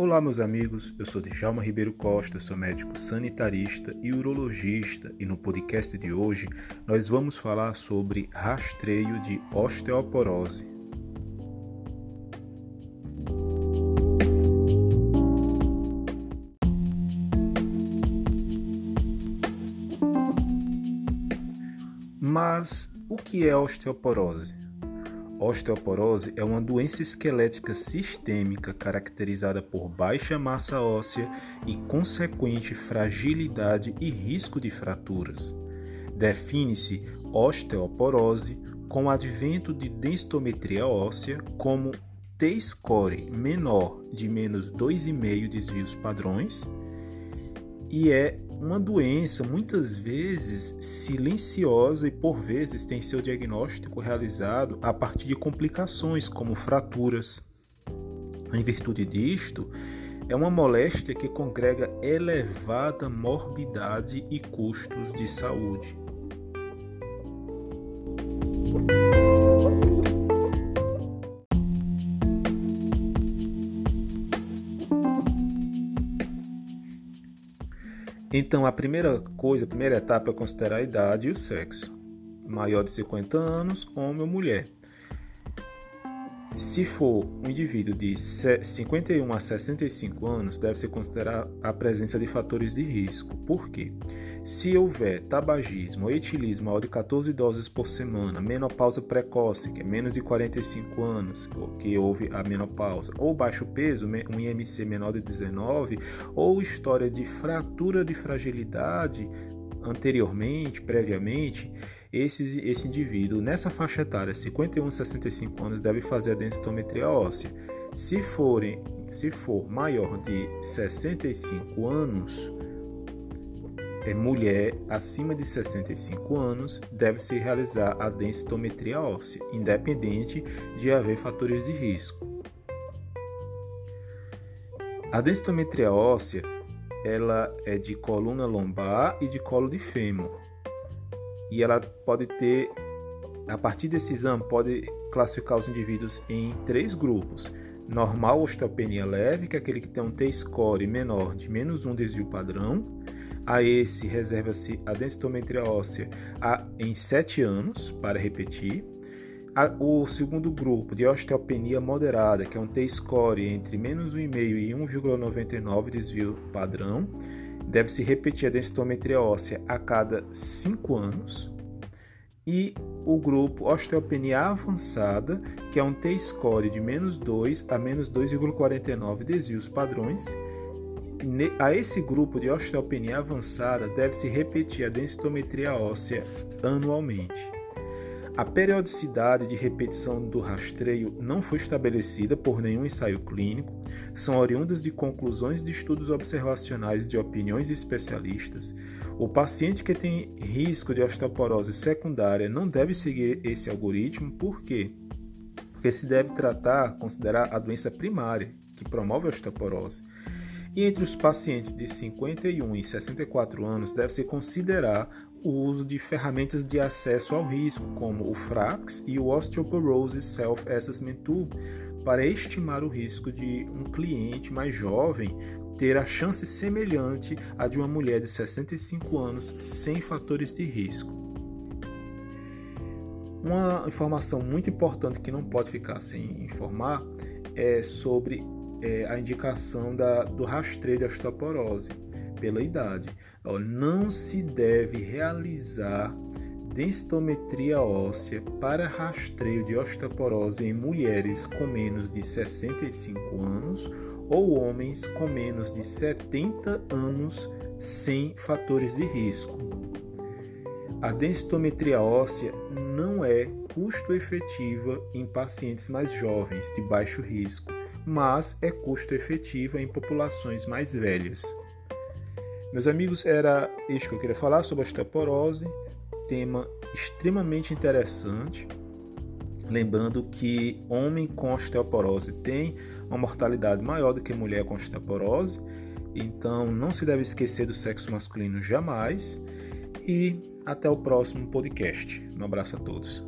Olá, meus amigos. Eu sou Djalma Ribeiro Costa, sou médico sanitarista e urologista, e no podcast de hoje nós vamos falar sobre rastreio de osteoporose. Mas o que é osteoporose? Osteoporose é uma doença esquelética sistêmica caracterizada por baixa massa óssea e consequente fragilidade e risco de fraturas. Define-se osteoporose com o advento de densitometria óssea como T-score menor de menos 2,5 desvios padrões e é uma doença muitas vezes silenciosa e por vezes tem seu diagnóstico realizado a partir de complicações como fraturas. Em virtude disto, é uma moléstia que congrega elevada morbidade e custos de saúde. Então, a primeira coisa, a primeira etapa é considerar a idade e o sexo. Maior de 50 anos, homem ou mulher. Se for um indivíduo de 51 a 65 anos, deve-se considerar a presença de fatores de risco. Por quê? Se houver tabagismo etilismo maior de 14 doses por semana, menopausa precoce, que é menos de 45 anos, que houve a menopausa, ou baixo peso, um IMC menor de 19, ou história de fratura de fragilidade anteriormente, previamente, esse, esse indivíduo nessa faixa etária, 51 a 65 anos, deve fazer a densitometria óssea. Se, forem, se for maior de 65 anos, é mulher acima de 65 anos, deve-se realizar a densitometria óssea, independente de haver fatores de risco. A densitometria óssea ela é de coluna lombar e de colo de fêmur e ela pode ter, a partir desse exame, pode classificar os indivíduos em três grupos. Normal osteopenia leve, que é aquele que tem um T-score menor de menos um desvio padrão. A esse reserva-se a densitometria óssea em 7 anos, para repetir. O segundo grupo de osteopenia moderada, que é um T-score entre menos 1,5 e 1,99 desvio padrão deve-se repetir a densitometria óssea a cada 5 anos. E o grupo osteopenia avançada, que é um T-score de menos 2 a menos 2,49 desvios padrões. A esse grupo de osteopenia avançada deve-se repetir a densitometria óssea anualmente. A periodicidade de repetição do rastreio não foi estabelecida por nenhum ensaio clínico, são oriundas de conclusões de estudos observacionais de opiniões especialistas. O paciente que tem risco de osteoporose secundária não deve seguir esse algoritmo, por quê? Porque se deve tratar, considerar a doença primária que promove a osteoporose. E entre os pacientes de 51 e 64 anos, deve-se considerar o uso de ferramentas de acesso ao risco, como o FRAX e o Osteoporosis Self-Assessment Tool, para estimar o risco de um cliente mais jovem ter a chance semelhante à de uma mulher de 65 anos sem fatores de risco. Uma informação muito importante que não pode ficar sem informar é sobre é, a indicação da, do rastreio de osteoporose pela idade. Não se deve realizar densitometria óssea para rastreio de osteoporose em mulheres com menos de 65 anos ou homens com menos de 70 anos sem fatores de risco. A densitometria óssea não é custo efetiva em pacientes mais jovens de baixo risco, mas é custo efetiva em populações mais velhas. Meus amigos, era isso que eu queria falar sobre osteoporose, tema extremamente interessante. Lembrando que homem com osteoporose tem uma mortalidade maior do que mulher com osteoporose, então não se deve esquecer do sexo masculino jamais. E até o próximo podcast. Um abraço a todos.